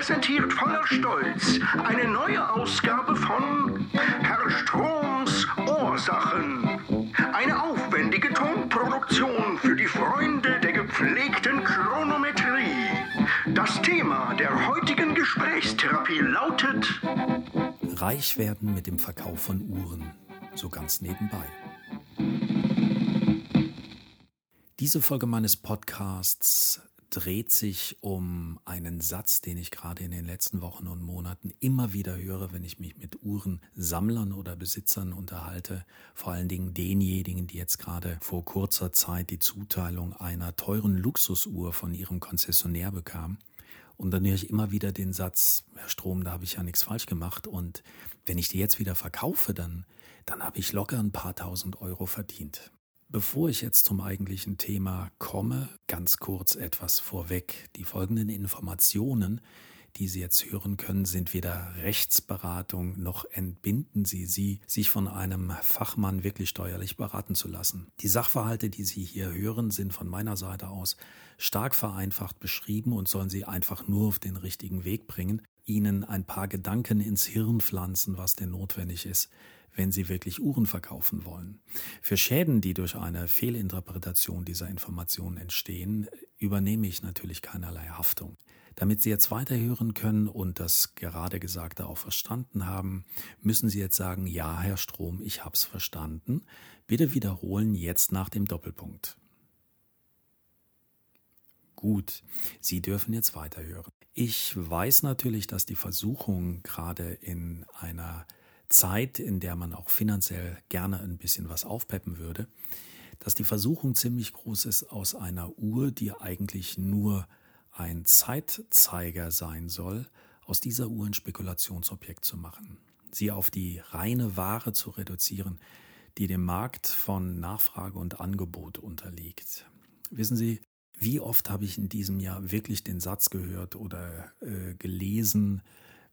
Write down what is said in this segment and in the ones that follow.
präsentiert voller Stolz eine neue Ausgabe von Herr Stroms Ursachen. Eine aufwendige Tonproduktion für die Freunde der gepflegten Chronometrie. Das Thema der heutigen Gesprächstherapie lautet Reich werden mit dem Verkauf von Uhren, so ganz nebenbei. Diese Folge meines Podcasts dreht sich um einen Satz, den ich gerade in den letzten Wochen und Monaten immer wieder höre, wenn ich mich mit Uhrensammlern oder Besitzern unterhalte, vor allen Dingen denjenigen, die jetzt gerade vor kurzer Zeit die Zuteilung einer teuren Luxusuhr von ihrem Konzessionär bekamen. Und dann höre ich immer wieder den Satz, Herr Strom, da habe ich ja nichts falsch gemacht. Und wenn ich die jetzt wieder verkaufe, dann, dann habe ich locker ein paar tausend Euro verdient. Bevor ich jetzt zum eigentlichen Thema komme, ganz kurz etwas vorweg. Die folgenden Informationen, die Sie jetzt hören können, sind weder Rechtsberatung noch entbinden Sie sie, sich von einem Fachmann wirklich steuerlich beraten zu lassen. Die Sachverhalte, die Sie hier hören, sind von meiner Seite aus stark vereinfacht beschrieben und sollen Sie einfach nur auf den richtigen Weg bringen, Ihnen ein paar Gedanken ins Hirn pflanzen, was denn notwendig ist, wenn sie wirklich Uhren verkaufen wollen. Für Schäden, die durch eine Fehlinterpretation dieser Informationen entstehen, übernehme ich natürlich keinerlei Haftung. Damit Sie jetzt weiterhören können und das gerade Gesagte auch verstanden haben, müssen Sie jetzt sagen, ja, Herr Strom, ich hab's verstanden. Bitte wiederholen jetzt nach dem Doppelpunkt. Gut, Sie dürfen jetzt weiterhören. Ich weiß natürlich, dass die Versuchung gerade in einer Zeit, in der man auch finanziell gerne ein bisschen was aufpeppen würde, dass die Versuchung ziemlich groß ist, aus einer Uhr, die eigentlich nur ein Zeitzeiger sein soll, aus dieser Uhr ein Spekulationsobjekt zu machen, sie auf die reine Ware zu reduzieren, die dem Markt von Nachfrage und Angebot unterliegt. Wissen Sie, wie oft habe ich in diesem Jahr wirklich den Satz gehört oder äh, gelesen,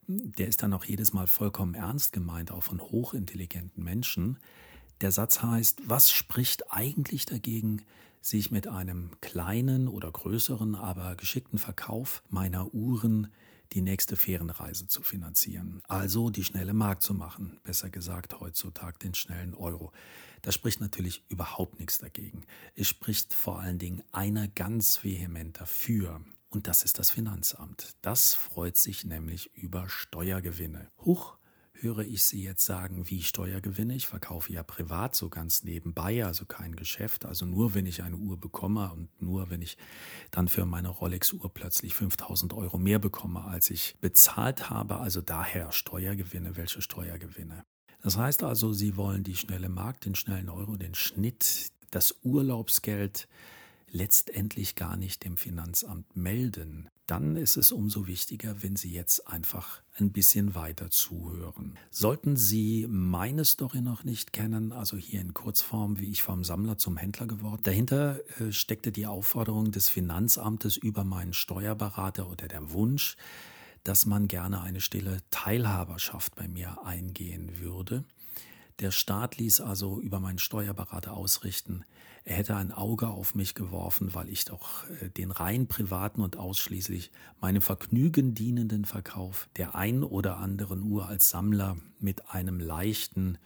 der ist dann auch jedes Mal vollkommen ernst gemeint, auch von hochintelligenten Menschen. Der Satz heißt, was spricht eigentlich dagegen, sich mit einem kleinen oder größeren, aber geschickten Verkauf meiner Uhren die nächste Ferienreise zu finanzieren. Also die schnelle Mark zu machen, besser gesagt heutzutage den schnellen Euro. Da spricht natürlich überhaupt nichts dagegen. Es spricht vor allen Dingen einer ganz vehement dafür. Und das ist das Finanzamt. Das freut sich nämlich über Steuergewinne. Huch, höre ich Sie jetzt sagen, wie Steuergewinne? Ich verkaufe ja privat so ganz nebenbei, also kein Geschäft. Also nur, wenn ich eine Uhr bekomme und nur, wenn ich dann für meine Rolex-Uhr plötzlich 5000 Euro mehr bekomme, als ich bezahlt habe. Also daher Steuergewinne. Welche Steuergewinne? Das heißt also, Sie wollen die schnelle Markt, den schnellen Euro, den Schnitt, das Urlaubsgeld, letztendlich gar nicht dem Finanzamt melden, dann ist es umso wichtiger, wenn Sie jetzt einfach ein bisschen weiter zuhören. Sollten Sie meine Story noch nicht kennen, also hier in Kurzform, wie ich vom Sammler zum Händler geworden, dahinter äh, steckte die Aufforderung des Finanzamtes über meinen Steuerberater oder der Wunsch, dass man gerne eine stille Teilhaberschaft bei mir eingehen würde. Der Staat ließ also über meinen Steuerberater ausrichten, er hätte ein Auge auf mich geworfen, weil ich doch äh, den rein privaten und ausschließlich meinem Vergnügen dienenden Verkauf der ein oder anderen Uhr als Sammler mit einem leichten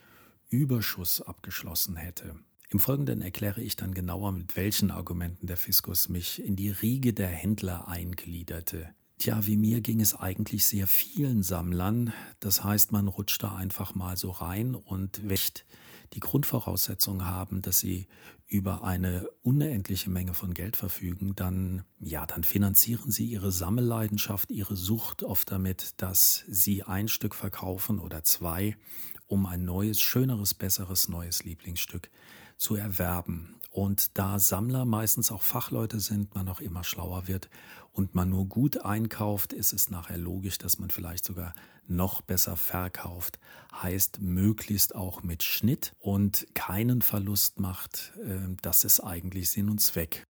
Überschuss abgeschlossen hätte. Im Folgenden erkläre ich dann genauer, mit welchen Argumenten der Fiskus mich in die Riege der Händler eingliederte. Tja, wie mir ging es eigentlich sehr vielen Sammlern. Das heißt, man rutscht da einfach mal so rein und wächt die Grundvoraussetzung haben, dass sie über eine unendliche Menge von Geld verfügen, dann, ja, dann finanzieren sie ihre Sammelleidenschaft, ihre Sucht oft damit, dass sie ein Stück verkaufen oder zwei, um ein neues, schöneres, besseres, neues Lieblingsstück zu erwerben. Und da Sammler meistens auch Fachleute sind, man auch immer schlauer wird und man nur gut einkauft, ist es nachher logisch, dass man vielleicht sogar noch besser verkauft. Heißt möglichst auch mit Schnitt und keinen Verlust macht. Ähm, das ist eigentlich Sinn und Zweck.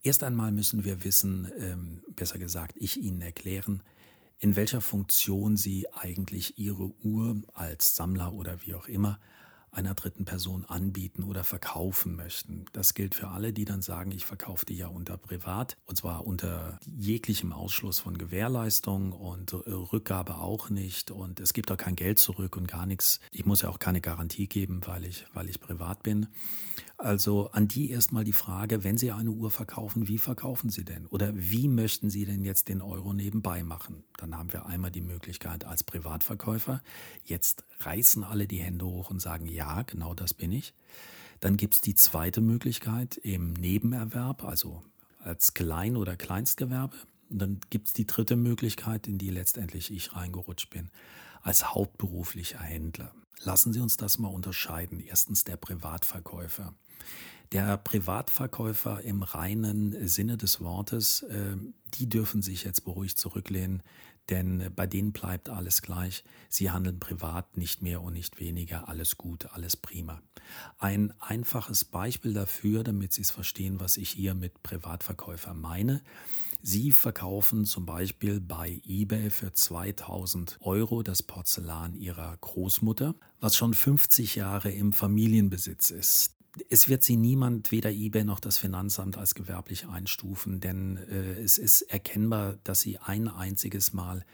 Erst einmal müssen wir wissen, ähm, besser gesagt, ich Ihnen erklären, in welcher Funktion Sie eigentlich Ihre Uhr als Sammler oder wie auch immer einer dritten Person anbieten oder verkaufen möchten. Das gilt für alle, die dann sagen, ich verkaufe die ja unter privat und zwar unter jeglichem Ausschluss von Gewährleistung und äh, Rückgabe auch nicht und es gibt auch kein Geld zurück und gar nichts. Ich muss ja auch keine Garantie geben, weil ich, weil ich privat bin. Also an die erstmal die Frage, wenn Sie eine Uhr verkaufen, wie verkaufen Sie denn? Oder wie möchten Sie denn jetzt den Euro nebenbei machen? Dann haben wir einmal die Möglichkeit als Privatverkäufer. Jetzt reißen alle die Hände hoch und sagen, ja, genau das bin ich. Dann gibt es die zweite Möglichkeit im Nebenerwerb, also als Klein- oder Kleinstgewerbe. Und dann gibt es die dritte Möglichkeit, in die letztendlich ich reingerutscht bin, als hauptberuflicher Händler. Lassen Sie uns das mal unterscheiden. Erstens der Privatverkäufer. Der Privatverkäufer im reinen Sinne des Wortes, äh, die dürfen sich jetzt beruhigt zurücklehnen, denn bei denen bleibt alles gleich. Sie handeln privat nicht mehr und nicht weniger, alles gut, alles prima. Ein einfaches Beispiel dafür, damit Sie es verstehen, was ich hier mit Privatverkäufer meine. Sie verkaufen zum Beispiel bei eBay für 2000 Euro das Porzellan Ihrer Großmutter, was schon 50 Jahre im Familienbesitz ist es wird sie niemand, weder eBay noch das Finanzamt, als gewerblich einstufen, denn äh, es ist erkennbar, dass sie ein einziges Mal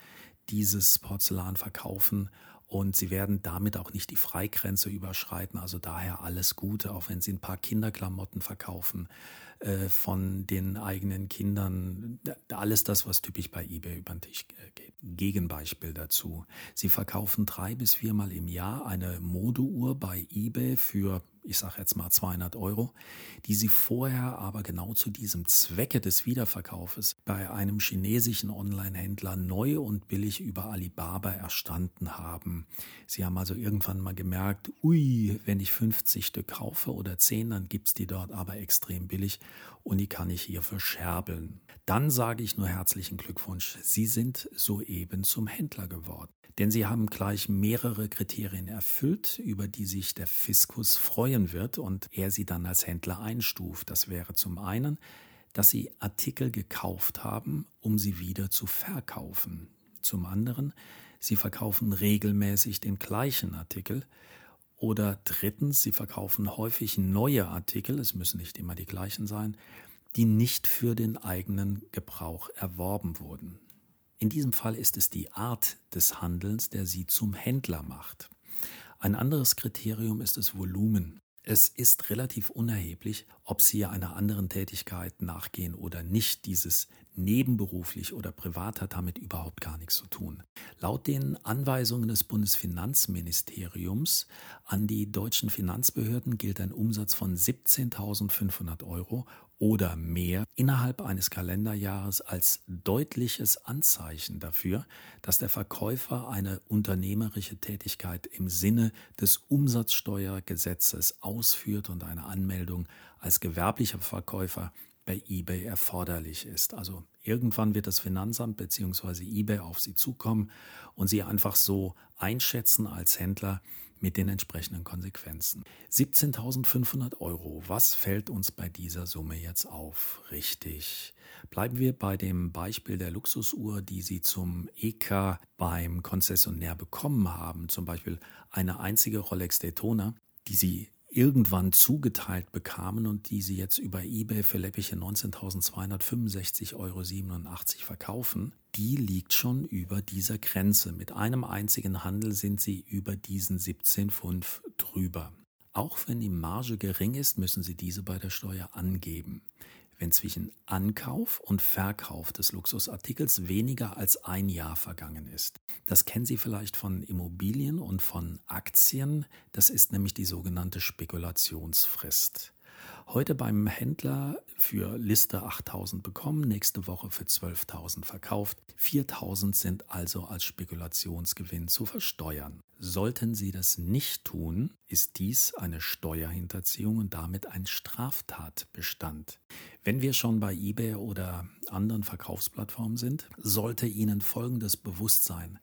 dieses Porzellan verkaufen und sie werden damit auch nicht die Freigrenze überschreiten. Also daher alles Gute, auch wenn sie ein paar Kinderklamotten verkaufen äh, von den eigenen Kindern. Alles das, was typisch bei eBay über den Tisch geht. Gegenbeispiel dazu. Sie verkaufen drei bis viermal im Jahr eine Modeuhr bei eBay für ich sage jetzt mal 200 Euro, die sie vorher aber genau zu diesem Zwecke des Wiederverkaufes bei einem chinesischen Online-Händler neu und billig über Alibaba erstanden haben. Sie haben also irgendwann mal gemerkt, ui, wenn ich 50 Stück kaufe oder 10, dann gibt's die dort aber extrem billig und die kann ich hier verscherbeln. Dann sage ich nur herzlichen Glückwunsch, Sie sind soeben zum Händler geworden. Denn sie haben gleich mehrere Kriterien erfüllt, über die sich der Fiskus freuen wird und er sie dann als Händler einstuft. Das wäre zum einen, dass sie Artikel gekauft haben, um sie wieder zu verkaufen. Zum anderen, sie verkaufen regelmäßig den gleichen Artikel. Oder drittens, sie verkaufen häufig neue Artikel, es müssen nicht immer die gleichen sein, die nicht für den eigenen Gebrauch erworben wurden. In diesem Fall ist es die Art des Handelns, der sie zum Händler macht. Ein anderes Kriterium ist das Volumen. Es ist relativ unerheblich, ob Sie einer anderen Tätigkeit nachgehen oder nicht. Dieses nebenberuflich oder privat hat damit überhaupt gar nichts zu tun. Laut den Anweisungen des Bundesfinanzministeriums an die deutschen Finanzbehörden gilt ein Umsatz von 17.500 Euro oder mehr innerhalb eines Kalenderjahres als deutliches Anzeichen dafür, dass der Verkäufer eine unternehmerische Tätigkeit im Sinne des Umsatzsteuergesetzes ausführt und eine Anmeldung als gewerblicher Verkäufer bei eBay erforderlich ist. Also irgendwann wird das Finanzamt bzw. eBay auf Sie zukommen und Sie einfach so einschätzen als Händler, mit den entsprechenden Konsequenzen. 17.500 Euro. Was fällt uns bei dieser Summe jetzt auf? Richtig. Bleiben wir bei dem Beispiel der Luxusuhr, die Sie zum EK beim Konzessionär bekommen haben. Zum Beispiel eine einzige Rolex Daytona, die Sie irgendwann zugeteilt bekamen und die sie jetzt über eBay für läppige 19.265,87 Euro verkaufen, die liegt schon über dieser Grenze. Mit einem einzigen Handel sind sie über diesen 17,5 drüber. Auch wenn die Marge gering ist, müssen sie diese bei der Steuer angeben wenn zwischen Ankauf und Verkauf des Luxusartikels weniger als ein Jahr vergangen ist. Das kennen Sie vielleicht von Immobilien und von Aktien. Das ist nämlich die sogenannte Spekulationsfrist. Heute beim Händler für Liste 8000 bekommen, nächste Woche für 12.000 verkauft. 4000 sind also als Spekulationsgewinn zu versteuern. Sollten Sie das nicht tun, ist dies eine Steuerhinterziehung und damit ein Straftatbestand. Wenn wir schon bei eBay oder anderen Verkaufsplattformen sind, sollte Ihnen Folgendes bewusst sein.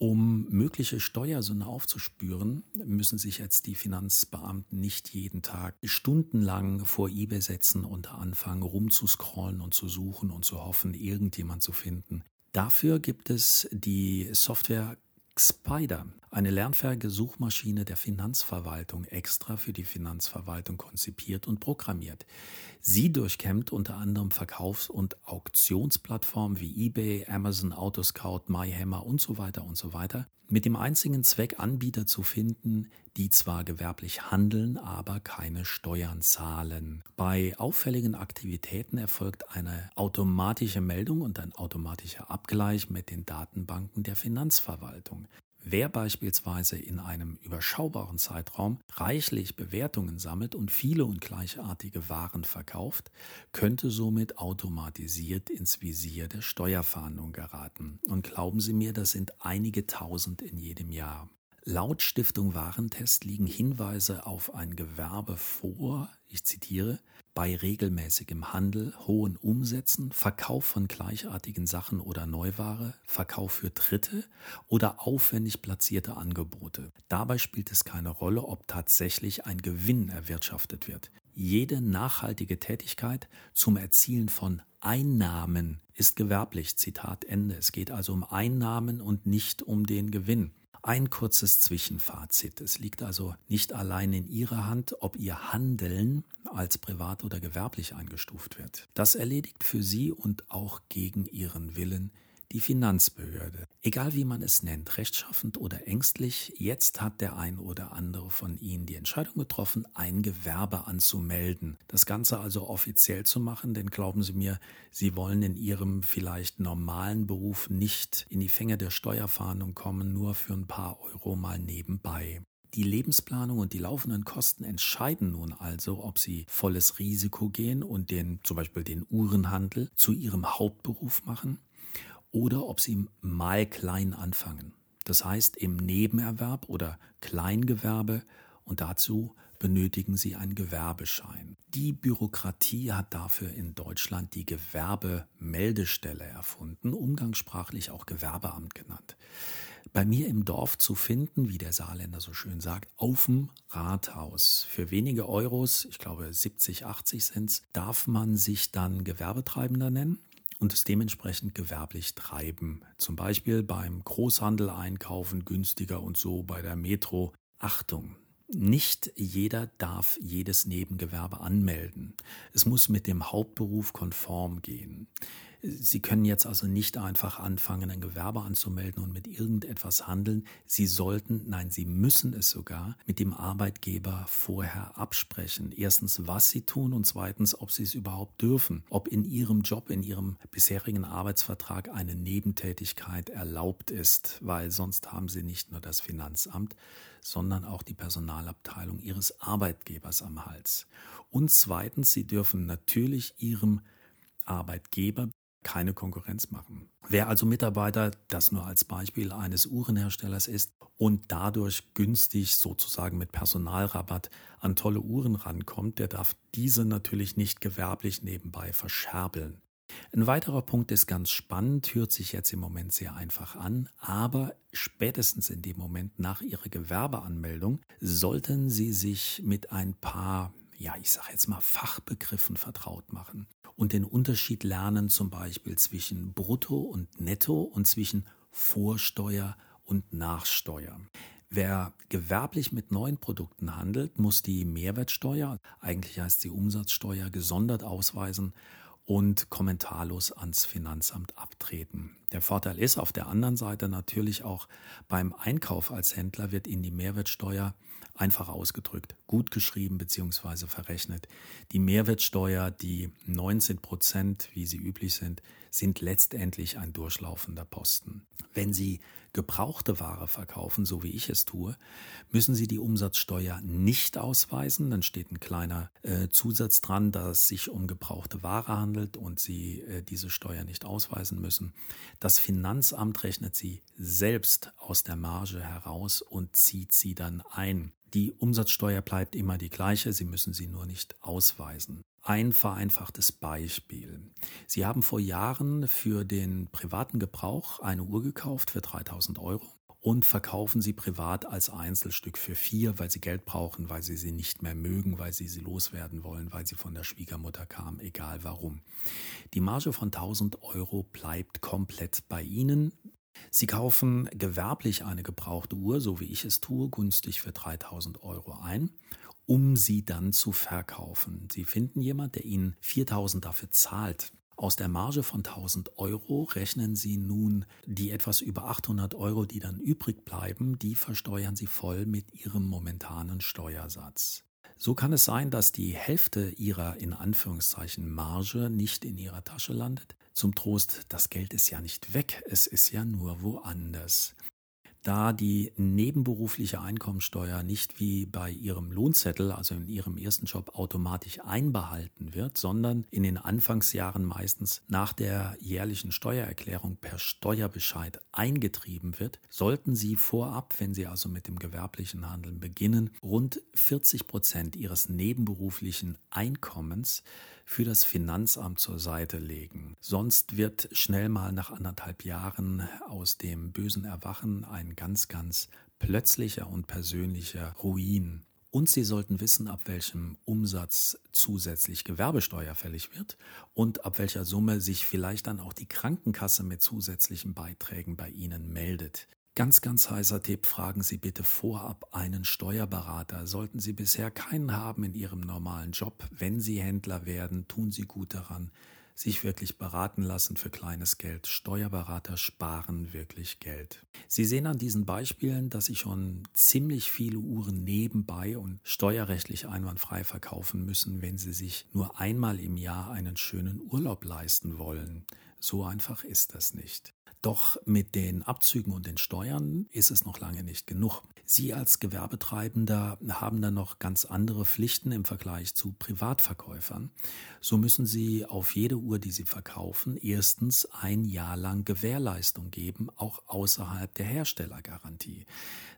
Um mögliche Steuersünde aufzuspüren, müssen sich jetzt die Finanzbeamten nicht jeden Tag stundenlang vor eBay setzen und anfangen rumzuscrollen und zu suchen und zu hoffen, irgendjemand zu finden. Dafür gibt es die Software Spider, eine lernfähige Suchmaschine der Finanzverwaltung, extra für die Finanzverwaltung konzipiert und programmiert. Sie durchkämmt unter anderem Verkaufs- und Auktionsplattformen wie eBay, Amazon, Autoscout, MyHammer und so weiter und so weiter, mit dem einzigen Zweck, Anbieter zu finden, die zwar gewerblich handeln, aber keine Steuern zahlen. Bei auffälligen Aktivitäten erfolgt eine automatische Meldung und ein automatischer Abgleich mit den Datenbanken der Finanzverwaltung. Wer beispielsweise in einem überschaubaren Zeitraum reichlich Bewertungen sammelt und viele und gleichartige Waren verkauft, könnte somit automatisiert ins Visier der Steuerfahndung geraten. Und glauben Sie mir, das sind einige tausend in jedem Jahr. Laut Stiftung Warentest liegen Hinweise auf ein Gewerbe vor, ich zitiere, bei regelmäßigem Handel, hohen Umsätzen, Verkauf von gleichartigen Sachen oder Neuware, Verkauf für Dritte oder aufwendig platzierte Angebote. Dabei spielt es keine Rolle, ob tatsächlich ein Gewinn erwirtschaftet wird. Jede nachhaltige Tätigkeit zum Erzielen von Einnahmen ist gewerblich. Zitat Ende. Es geht also um Einnahmen und nicht um den Gewinn. Ein kurzes Zwischenfazit. Es liegt also nicht allein in Ihrer Hand, ob Ihr Handeln als privat oder gewerblich eingestuft wird. Das erledigt für Sie und auch gegen Ihren Willen die Finanzbehörde. Egal wie man es nennt, rechtschaffend oder ängstlich, jetzt hat der ein oder andere von Ihnen die Entscheidung getroffen, ein Gewerbe anzumelden. Das Ganze also offiziell zu machen, denn glauben Sie mir, Sie wollen in Ihrem vielleicht normalen Beruf nicht in die Fänge der Steuerfahndung kommen, nur für ein paar Euro mal nebenbei. Die Lebensplanung und die laufenden Kosten entscheiden nun also, ob sie volles Risiko gehen und den, zum Beispiel den Uhrenhandel zu ihrem Hauptberuf machen oder ob sie mal klein anfangen. Das heißt im Nebenerwerb oder Kleingewerbe und dazu benötigen sie einen Gewerbeschein. Die Bürokratie hat dafür in Deutschland die Gewerbemeldestelle erfunden, umgangssprachlich auch Gewerbeamt genannt. Bei mir im Dorf zu finden, wie der Saarländer so schön sagt, auf dem Rathaus. Für wenige Euros, ich glaube 70, 80 sind darf man sich dann Gewerbetreibender nennen und es dementsprechend gewerblich treiben. Zum Beispiel beim Großhandel einkaufen günstiger und so bei der Metro. Achtung, nicht jeder darf jedes Nebengewerbe anmelden. Es muss mit dem Hauptberuf konform gehen. Sie können jetzt also nicht einfach anfangen, ein Gewerbe anzumelden und mit irgendetwas handeln. Sie sollten, nein, Sie müssen es sogar mit dem Arbeitgeber vorher absprechen. Erstens, was Sie tun und zweitens, ob Sie es überhaupt dürfen. Ob in Ihrem Job, in Ihrem bisherigen Arbeitsvertrag eine Nebentätigkeit erlaubt ist, weil sonst haben Sie nicht nur das Finanzamt, sondern auch die Personalabteilung Ihres Arbeitgebers am Hals. Und zweitens, Sie dürfen natürlich Ihrem Arbeitgeber keine Konkurrenz machen. Wer also Mitarbeiter, das nur als Beispiel eines Uhrenherstellers ist und dadurch günstig sozusagen mit Personalrabatt an tolle Uhren rankommt, der darf diese natürlich nicht gewerblich nebenbei verscherbeln. Ein weiterer Punkt ist ganz spannend, hört sich jetzt im Moment sehr einfach an, aber spätestens in dem Moment nach Ihrer Gewerbeanmeldung sollten Sie sich mit ein paar ja, ich sage jetzt mal Fachbegriffen vertraut machen und den Unterschied lernen zum Beispiel zwischen Brutto und Netto und zwischen Vorsteuer und Nachsteuer. Wer gewerblich mit neuen Produkten handelt, muss die Mehrwertsteuer, eigentlich heißt sie Umsatzsteuer, gesondert ausweisen und kommentarlos ans Finanzamt abtreten. Der Vorteil ist auf der anderen Seite natürlich auch beim Einkauf als Händler wird Ihnen die Mehrwertsteuer einfach ausgedrückt, gut geschrieben bzw. verrechnet. Die Mehrwertsteuer, die 19 Prozent, wie sie üblich sind, sind letztendlich ein durchlaufender Posten. Wenn Sie gebrauchte Ware verkaufen, so wie ich es tue, müssen Sie die Umsatzsteuer nicht ausweisen. Dann steht ein kleiner äh, Zusatz dran, dass es sich um gebrauchte Ware handelt und Sie äh, diese Steuer nicht ausweisen müssen. Das Finanzamt rechnet sie selbst aus der Marge heraus und zieht sie dann ein. Die Umsatzsteuer bleibt immer die gleiche, Sie müssen sie nur nicht ausweisen. Ein vereinfachtes Beispiel. Sie haben vor Jahren für den privaten Gebrauch eine Uhr gekauft für 3000 Euro und verkaufen sie privat als Einzelstück für vier, weil sie Geld brauchen, weil sie sie nicht mehr mögen, weil sie sie loswerden wollen, weil sie von der Schwiegermutter kam, egal warum. Die Marge von 1000 Euro bleibt komplett bei Ihnen. Sie kaufen gewerblich eine gebrauchte Uhr, so wie ich es tue, günstig für 3000 Euro ein, um sie dann zu verkaufen. Sie finden jemand, der Ihnen 4000 dafür zahlt. Aus der Marge von 1000 Euro rechnen Sie nun die etwas über 800 Euro, die dann übrig bleiben, die versteuern Sie voll mit Ihrem momentanen Steuersatz. So kann es sein, dass die Hälfte Ihrer in Anführungszeichen Marge nicht in Ihrer Tasche landet. Zum Trost, das Geld ist ja nicht weg, es ist ja nur woanders da die nebenberufliche Einkommensteuer nicht wie bei Ihrem Lohnzettel, also in Ihrem ersten Job, automatisch einbehalten wird, sondern in den Anfangsjahren meistens nach der jährlichen Steuererklärung per Steuerbescheid eingetrieben wird, sollten Sie vorab, wenn Sie also mit dem gewerblichen Handeln beginnen, rund 40 Prozent Ihres nebenberuflichen Einkommens für das Finanzamt zur Seite legen. Sonst wird schnell mal nach anderthalb Jahren aus dem bösen Erwachen ein ganz, ganz plötzlicher und persönlicher Ruin. Und Sie sollten wissen, ab welchem Umsatz zusätzlich Gewerbesteuer fällig wird und ab welcher Summe sich vielleicht dann auch die Krankenkasse mit zusätzlichen Beiträgen bei Ihnen meldet. Ganz, ganz heißer Tipp, fragen Sie bitte vorab einen Steuerberater. Sollten Sie bisher keinen haben in Ihrem normalen Job, wenn Sie Händler werden, tun Sie gut daran, sich wirklich beraten lassen für kleines Geld. Steuerberater sparen wirklich Geld. Sie sehen an diesen Beispielen, dass Sie schon ziemlich viele Uhren nebenbei und steuerrechtlich einwandfrei verkaufen müssen, wenn Sie sich nur einmal im Jahr einen schönen Urlaub leisten wollen. So einfach ist das nicht. Doch mit den Abzügen und den Steuern ist es noch lange nicht genug. Sie als Gewerbetreibender haben dann noch ganz andere Pflichten im Vergleich zu Privatverkäufern. So müssen Sie auf jede Uhr, die Sie verkaufen, erstens ein Jahr lang Gewährleistung geben, auch außerhalb der Herstellergarantie.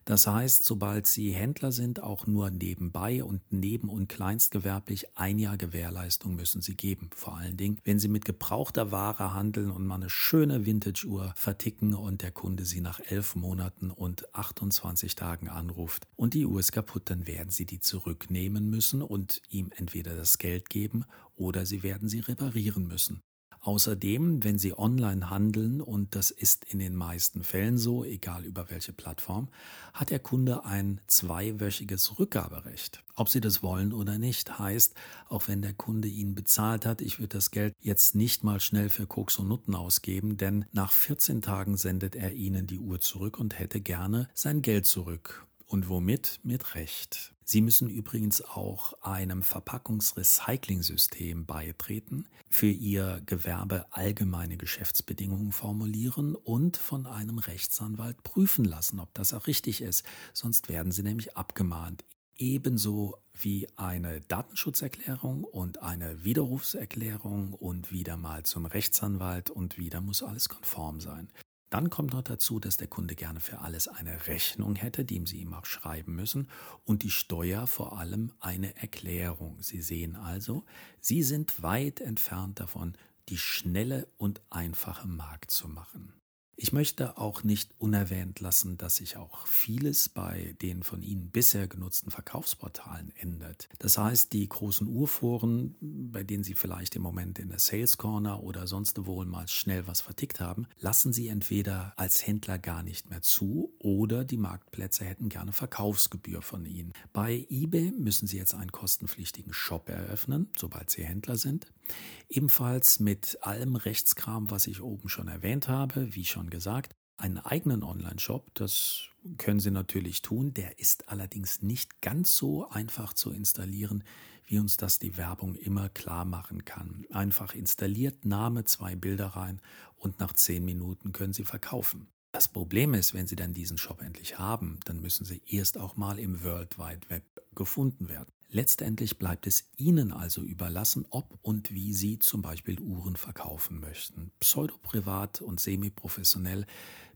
Das heißt, sobald Sie Händler sind, auch nur nebenbei und neben- und kleinstgewerblich ein Jahr Gewährleistung müssen Sie geben. Vor allen Dingen, wenn Sie mit gebrauchter Ware handeln und mal eine schöne Vintage-Uhr verticken und der Kunde Sie nach elf Monaten und 28 Tagen anruft und die Uhr ist kaputt, dann werden Sie die zurücknehmen müssen und ihm entweder das Geld geben oder Sie werden sie reparieren müssen. Außerdem, wenn Sie online handeln, und das ist in den meisten Fällen so, egal über welche Plattform, hat der Kunde ein zweiwöchiges Rückgaberecht. Ob Sie das wollen oder nicht, heißt, auch wenn der Kunde Ihnen bezahlt hat, ich würde das Geld jetzt nicht mal schnell für Koks und Nutten ausgeben, denn nach 14 Tagen sendet er Ihnen die Uhr zurück und hätte gerne sein Geld zurück. Und womit? Mit Recht. Sie müssen übrigens auch einem Verpackungsrecycling-System beitreten, für Ihr Gewerbe allgemeine Geschäftsbedingungen formulieren und von einem Rechtsanwalt prüfen lassen, ob das auch richtig ist. Sonst werden Sie nämlich abgemahnt. Ebenso wie eine Datenschutzerklärung und eine Widerrufserklärung und wieder mal zum Rechtsanwalt und wieder muss alles konform sein. Dann kommt noch dazu, dass der Kunde gerne für alles eine Rechnung hätte, die Sie ihm auch schreiben müssen, und die Steuer vor allem eine Erklärung. Sie sehen also, Sie sind weit entfernt davon, die schnelle und einfache Markt zu machen. Ich möchte auch nicht unerwähnt lassen, dass sich auch vieles bei den von Ihnen bisher genutzten Verkaufsportalen ändert. Das heißt, die großen Urforen, bei denen Sie vielleicht im Moment in der Sales Corner oder sonst wo mal schnell was vertickt haben, lassen Sie entweder als Händler gar nicht mehr zu oder die Marktplätze hätten gerne Verkaufsgebühr von Ihnen. Bei eBay müssen Sie jetzt einen kostenpflichtigen Shop eröffnen, sobald Sie Händler sind. Ebenfalls mit allem Rechtskram, was ich oben schon erwähnt habe, wie schon gesagt, einen eigenen Online-Shop, das können Sie natürlich tun, der ist allerdings nicht ganz so einfach zu installieren, wie uns das die Werbung immer klar machen kann. Einfach installiert, Name, zwei Bilder rein und nach zehn Minuten können Sie verkaufen. Das Problem ist, wenn Sie dann diesen Shop endlich haben, dann müssen Sie erst auch mal im World Wide Web gefunden werden. Letztendlich bleibt es Ihnen also überlassen, ob und wie Sie zum Beispiel Uhren verkaufen möchten. Pseudoprivat und semiprofessionell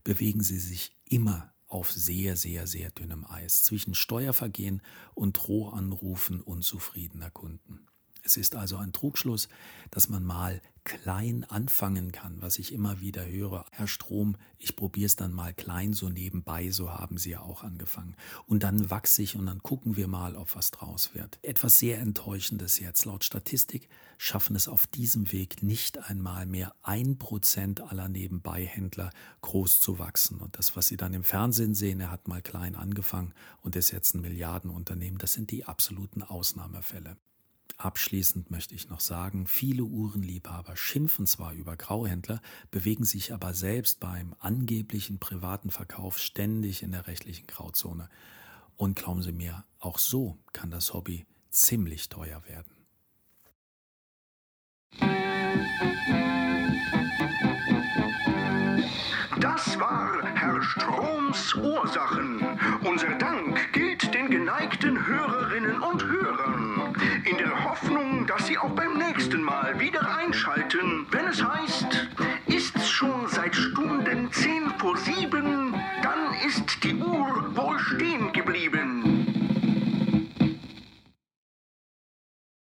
bewegen Sie sich immer auf sehr, sehr, sehr dünnem Eis zwischen Steuervergehen und Drohanrufen unzufriedener Kunden. Es ist also ein Trugschluss, dass man mal klein anfangen kann, was ich immer wieder höre. Herr Strom, ich probiere es dann mal klein so nebenbei, so haben Sie ja auch angefangen. Und dann wachse ich und dann gucken wir mal, ob was draus wird. Etwas sehr Enttäuschendes jetzt. Laut Statistik schaffen es auf diesem Weg nicht einmal mehr ein Prozent aller Nebenbeihändler groß zu wachsen. Und das, was Sie dann im Fernsehen sehen, er hat mal klein angefangen und ist jetzt ein Milliardenunternehmen, das sind die absoluten Ausnahmefälle. Abschließend möchte ich noch sagen, viele Uhrenliebhaber schimpfen zwar über Grauhändler, bewegen sich aber selbst beim angeblichen privaten Verkauf ständig in der rechtlichen Grauzone. Und glauben Sie mir, auch so kann das Hobby ziemlich teuer werden. Das war Herr Stroms Ursachen. Unser Dank gilt den geneigten Hörern dass Sie auch beim nächsten Mal wieder einschalten, wenn es heißt, ist's schon seit Stunden 10 vor 7, dann ist die Uhr wohl stehen geblieben.